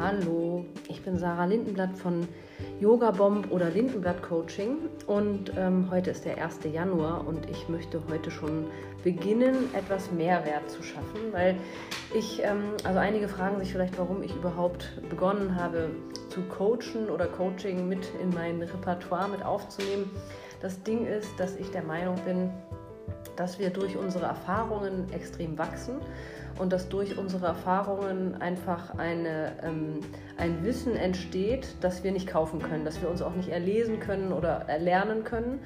Hallo, ich bin Sarah Lindenblatt von Yoga Bomb oder Lindenblatt Coaching und ähm, heute ist der 1. Januar und ich möchte heute schon beginnen, etwas Mehrwert zu schaffen, weil ich, ähm, also einige fragen sich vielleicht, warum ich überhaupt begonnen habe zu coachen oder Coaching mit in mein Repertoire mit aufzunehmen. Das Ding ist, dass ich der Meinung bin, dass wir durch unsere Erfahrungen extrem wachsen und dass durch unsere Erfahrungen einfach eine, ähm, ein Wissen entsteht, das wir nicht kaufen können, das wir uns auch nicht erlesen können oder erlernen können.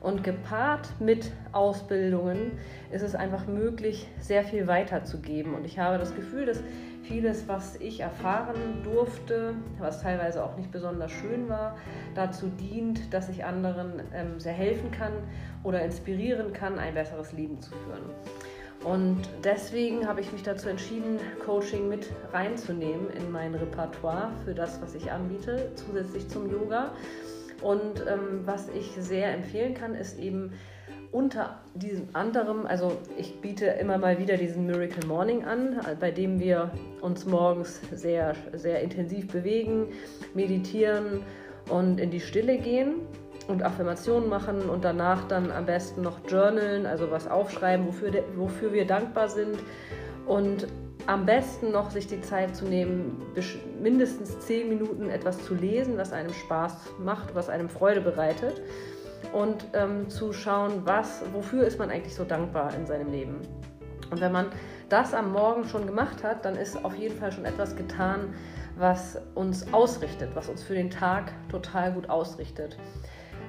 Und gepaart mit Ausbildungen ist es einfach möglich, sehr viel weiterzugeben. Und ich habe das Gefühl, dass vieles, was ich erfahren durfte, was teilweise auch nicht besonders schön war, dazu dient, dass ich anderen ähm, sehr helfen kann oder inspirieren kann, ein besseres Leben zu führen. Und deswegen habe ich mich dazu entschieden, Coaching mit reinzunehmen in mein Repertoire für das, was ich anbiete, zusätzlich zum Yoga. Und ähm, was ich sehr empfehlen kann, ist eben unter diesem anderem, also ich biete immer mal wieder diesen Miracle Morning an, bei dem wir uns morgens sehr, sehr intensiv bewegen, meditieren und in die Stille gehen und Affirmationen machen und danach dann am besten noch journalen, also was aufschreiben, wofür, wofür wir dankbar sind. Und am besten noch sich die Zeit zu nehmen, mindestens zehn Minuten etwas zu lesen, was einem Spaß macht, was einem Freude bereitet und ähm, zu schauen, was, wofür ist man eigentlich so dankbar in seinem Leben. Und wenn man das am Morgen schon gemacht hat, dann ist auf jeden Fall schon etwas getan, was uns ausrichtet, was uns für den Tag total gut ausrichtet.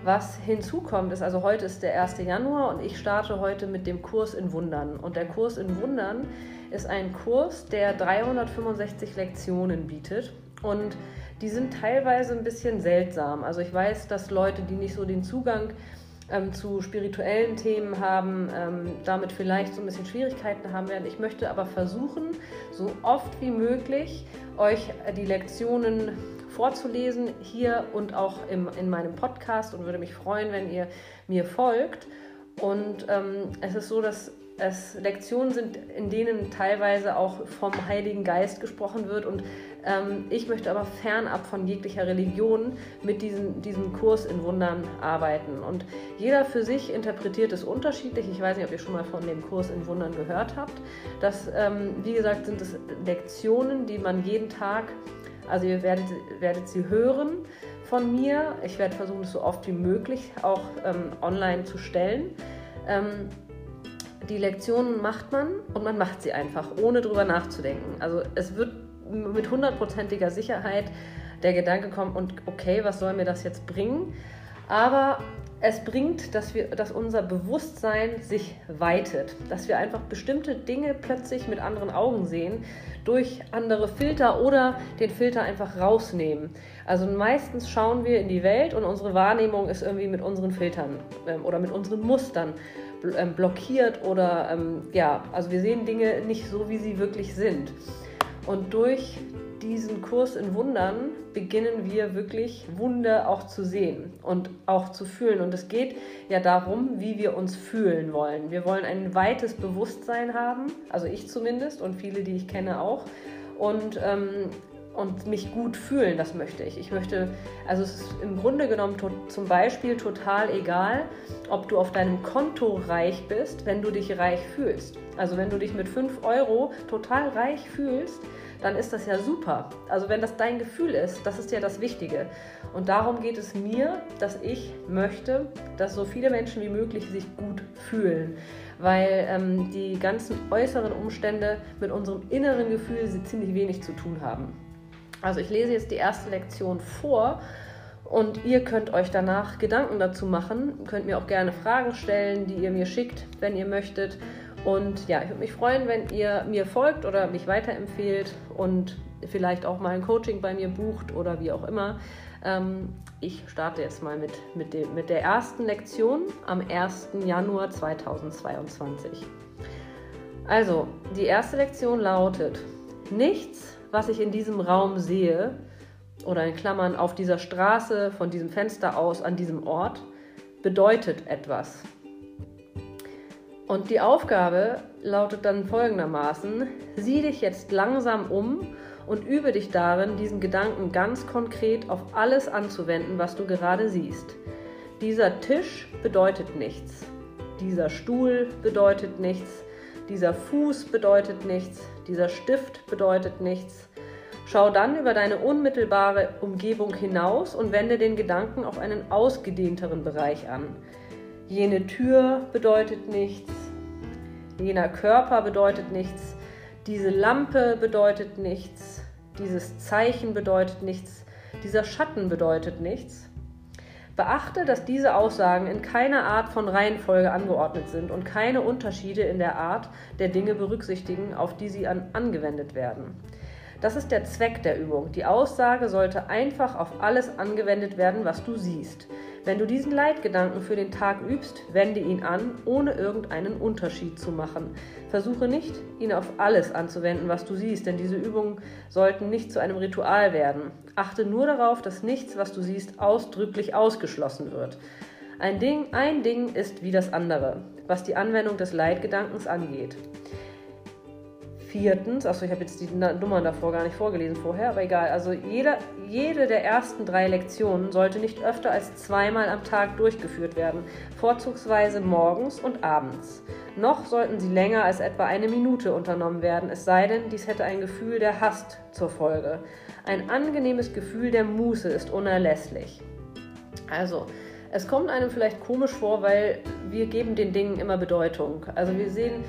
Was hinzukommt, ist also heute ist der 1. Januar und ich starte heute mit dem Kurs in Wundern. Und der Kurs in Wundern ist ein Kurs, der 365 Lektionen bietet und die sind teilweise ein bisschen seltsam. Also ich weiß, dass Leute, die nicht so den Zugang ähm, zu spirituellen Themen haben, ähm, damit vielleicht so ein bisschen Schwierigkeiten haben werden. Ich möchte aber versuchen, so oft wie möglich euch die Lektionen vorzulesen, hier und auch im, in meinem Podcast und würde mich freuen, wenn ihr mir folgt. Und ähm, es ist so, dass es Lektionen sind, in denen teilweise auch vom Heiligen Geist gesprochen wird. Und ähm, ich möchte aber fernab von jeglicher Religion mit diesem, diesem Kurs in Wundern arbeiten. Und jeder für sich interpretiert es unterschiedlich. Ich weiß nicht, ob ihr schon mal von dem Kurs in Wundern gehört habt. Das, ähm, wie gesagt, sind es Lektionen, die man jeden Tag also ihr werdet, werdet sie hören von mir. Ich werde versuchen, es so oft wie möglich auch ähm, online zu stellen. Die Lektionen macht man und man macht sie einfach, ohne drüber nachzudenken. Also es wird mit hundertprozentiger Sicherheit der Gedanke kommen, und okay, was soll mir das jetzt bringen? Aber es bringt, dass, wir, dass unser Bewusstsein sich weitet, dass wir einfach bestimmte Dinge plötzlich mit anderen Augen sehen, durch andere Filter oder den Filter einfach rausnehmen. Also meistens schauen wir in die Welt und unsere Wahrnehmung ist irgendwie mit unseren Filtern ähm, oder mit unseren Mustern ähm, blockiert oder ähm, ja, also wir sehen Dinge nicht so, wie sie wirklich sind. Und durch diesen Kurs in Wundern beginnen wir wirklich Wunder auch zu sehen und auch zu fühlen. Und es geht ja darum, wie wir uns fühlen wollen. Wir wollen ein weites Bewusstsein haben, also ich zumindest und viele, die ich kenne auch. Und ähm, und mich gut fühlen, das möchte ich. Ich möchte, also es ist im Grunde genommen zum Beispiel total egal, ob du auf deinem Konto reich bist, wenn du dich reich fühlst. Also wenn du dich mit 5 Euro total reich fühlst, dann ist das ja super. Also wenn das dein Gefühl ist, das ist ja das Wichtige. Und darum geht es mir, dass ich möchte, dass so viele Menschen wie möglich sich gut fühlen. Weil ähm, die ganzen äußeren Umstände mit unserem inneren Gefühl ziemlich wenig zu tun haben. Also ich lese jetzt die erste Lektion vor und ihr könnt euch danach Gedanken dazu machen. Könnt mir auch gerne Fragen stellen, die ihr mir schickt, wenn ihr möchtet. Und ja, ich würde mich freuen, wenn ihr mir folgt oder mich weiterempfehlt und vielleicht auch mal ein Coaching bei mir bucht oder wie auch immer. Ähm, ich starte jetzt mal mit, mit, dem, mit der ersten Lektion am 1. Januar 2022. Also, die erste Lektion lautet, nichts, was ich in diesem Raum sehe, oder in Klammern auf dieser Straße, von diesem Fenster aus, an diesem Ort, bedeutet etwas. Und die Aufgabe lautet dann folgendermaßen, sieh dich jetzt langsam um und übe dich darin, diesen Gedanken ganz konkret auf alles anzuwenden, was du gerade siehst. Dieser Tisch bedeutet nichts. Dieser Stuhl bedeutet nichts. Dieser Fuß bedeutet nichts. Dieser Stift bedeutet nichts. Schau dann über deine unmittelbare Umgebung hinaus und wende den Gedanken auf einen ausgedehnteren Bereich an. Jene Tür bedeutet nichts, jener Körper bedeutet nichts, diese Lampe bedeutet nichts, dieses Zeichen bedeutet nichts, dieser Schatten bedeutet nichts. Beachte, dass diese Aussagen in keiner Art von Reihenfolge angeordnet sind und keine Unterschiede in der Art der Dinge berücksichtigen, auf die sie an angewendet werden. Das ist der Zweck der Übung. Die Aussage sollte einfach auf alles angewendet werden, was du siehst. Wenn du diesen Leitgedanken für den Tag übst, wende ihn an, ohne irgendeinen Unterschied zu machen. Versuche nicht, ihn auf alles anzuwenden, was du siehst, denn diese Übungen sollten nicht zu einem Ritual werden. Achte nur darauf, dass nichts, was du siehst, ausdrücklich ausgeschlossen wird. Ein Ding, ein Ding ist wie das andere, was die Anwendung des Leitgedankens angeht. Viertens, achso, ich habe jetzt die Nummern davor gar nicht vorgelesen vorher, aber egal. Also jede, jede der ersten drei Lektionen sollte nicht öfter als zweimal am Tag durchgeführt werden, vorzugsweise morgens und abends. Noch sollten sie länger als etwa eine Minute unternommen werden, es sei denn, dies hätte ein Gefühl der Hast zur Folge. Ein angenehmes Gefühl der Muße ist unerlässlich. Also, es kommt einem vielleicht komisch vor, weil wir geben den Dingen immer Bedeutung. Also wir sehen,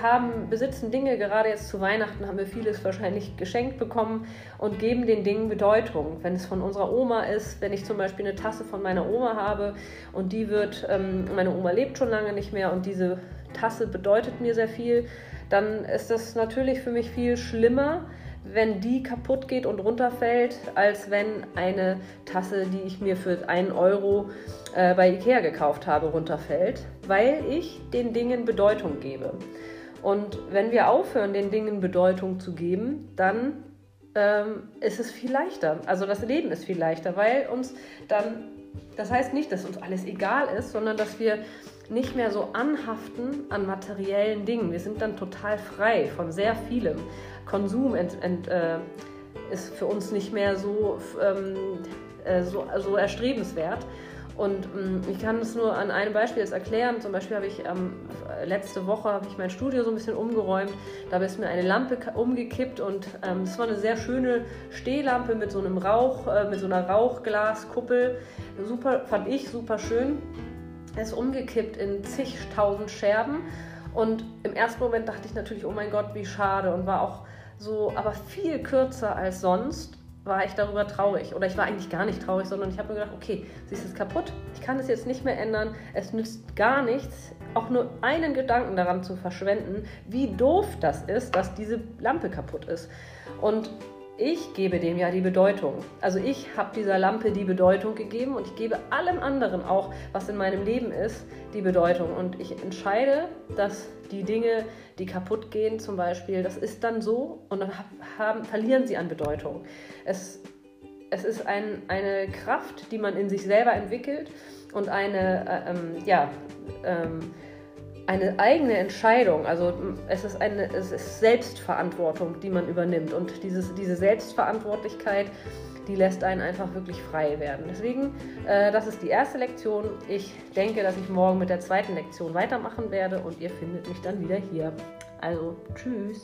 haben, besitzen Dinge, gerade jetzt zu Weihnachten haben wir vieles wahrscheinlich geschenkt bekommen und geben den Dingen Bedeutung. Wenn es von unserer Oma ist, wenn ich zum Beispiel eine Tasse von meiner Oma habe und die wird, ähm, meine Oma lebt schon lange nicht mehr und diese Tasse bedeutet mir sehr viel, dann ist das natürlich für mich viel schlimmer, wenn die kaputt geht und runterfällt, als wenn eine Tasse, die ich mir für einen Euro äh, bei Ikea gekauft habe, runterfällt, weil ich den Dingen Bedeutung gebe. Und wenn wir aufhören, den Dingen Bedeutung zu geben, dann ähm, ist es viel leichter. Also das Leben ist viel leichter, weil uns dann, das heißt nicht, dass uns alles egal ist, sondern dass wir nicht mehr so anhaften an materiellen Dingen. Wir sind dann total frei von sehr vielem. Konsum ent, ent, äh, ist für uns nicht mehr so, ähm, äh, so, so erstrebenswert. Und ähm, ich kann es nur an einem Beispiel jetzt erklären. Zum Beispiel habe ich ähm, letzte Woche ich mein Studio so ein bisschen umgeräumt. Da ist mir eine Lampe umgekippt und ähm, das war eine sehr schöne Stehlampe mit so einem Rauch, äh, mit so einer Rauchglaskuppel. Super, fand ich super schön. Er ist umgekippt in zigtausend Scherben. Und im ersten Moment dachte ich natürlich, oh mein Gott, wie schade. Und war auch so, aber viel kürzer als sonst war ich darüber traurig. Oder ich war eigentlich gar nicht traurig, sondern ich habe mir gedacht, okay, sie ist jetzt kaputt, ich kann es jetzt nicht mehr ändern, es nützt gar nichts, auch nur einen Gedanken daran zu verschwenden, wie doof das ist, dass diese Lampe kaputt ist. Und ich gebe dem ja die Bedeutung. Also ich habe dieser Lampe die Bedeutung gegeben und ich gebe allem anderen auch, was in meinem Leben ist, die Bedeutung. Und ich entscheide, dass die Dinge, die kaputt gehen zum Beispiel, das ist dann so und dann haben, verlieren sie an Bedeutung. Es, es ist ein, eine Kraft, die man in sich selber entwickelt und eine, äh, ähm, ja, ähm, eine eigene Entscheidung, also es ist, eine, es ist Selbstverantwortung, die man übernimmt. Und dieses, diese Selbstverantwortlichkeit, die lässt einen einfach wirklich frei werden. Deswegen, äh, das ist die erste Lektion. Ich denke, dass ich morgen mit der zweiten Lektion weitermachen werde und ihr findet mich dann wieder hier. Also, tschüss.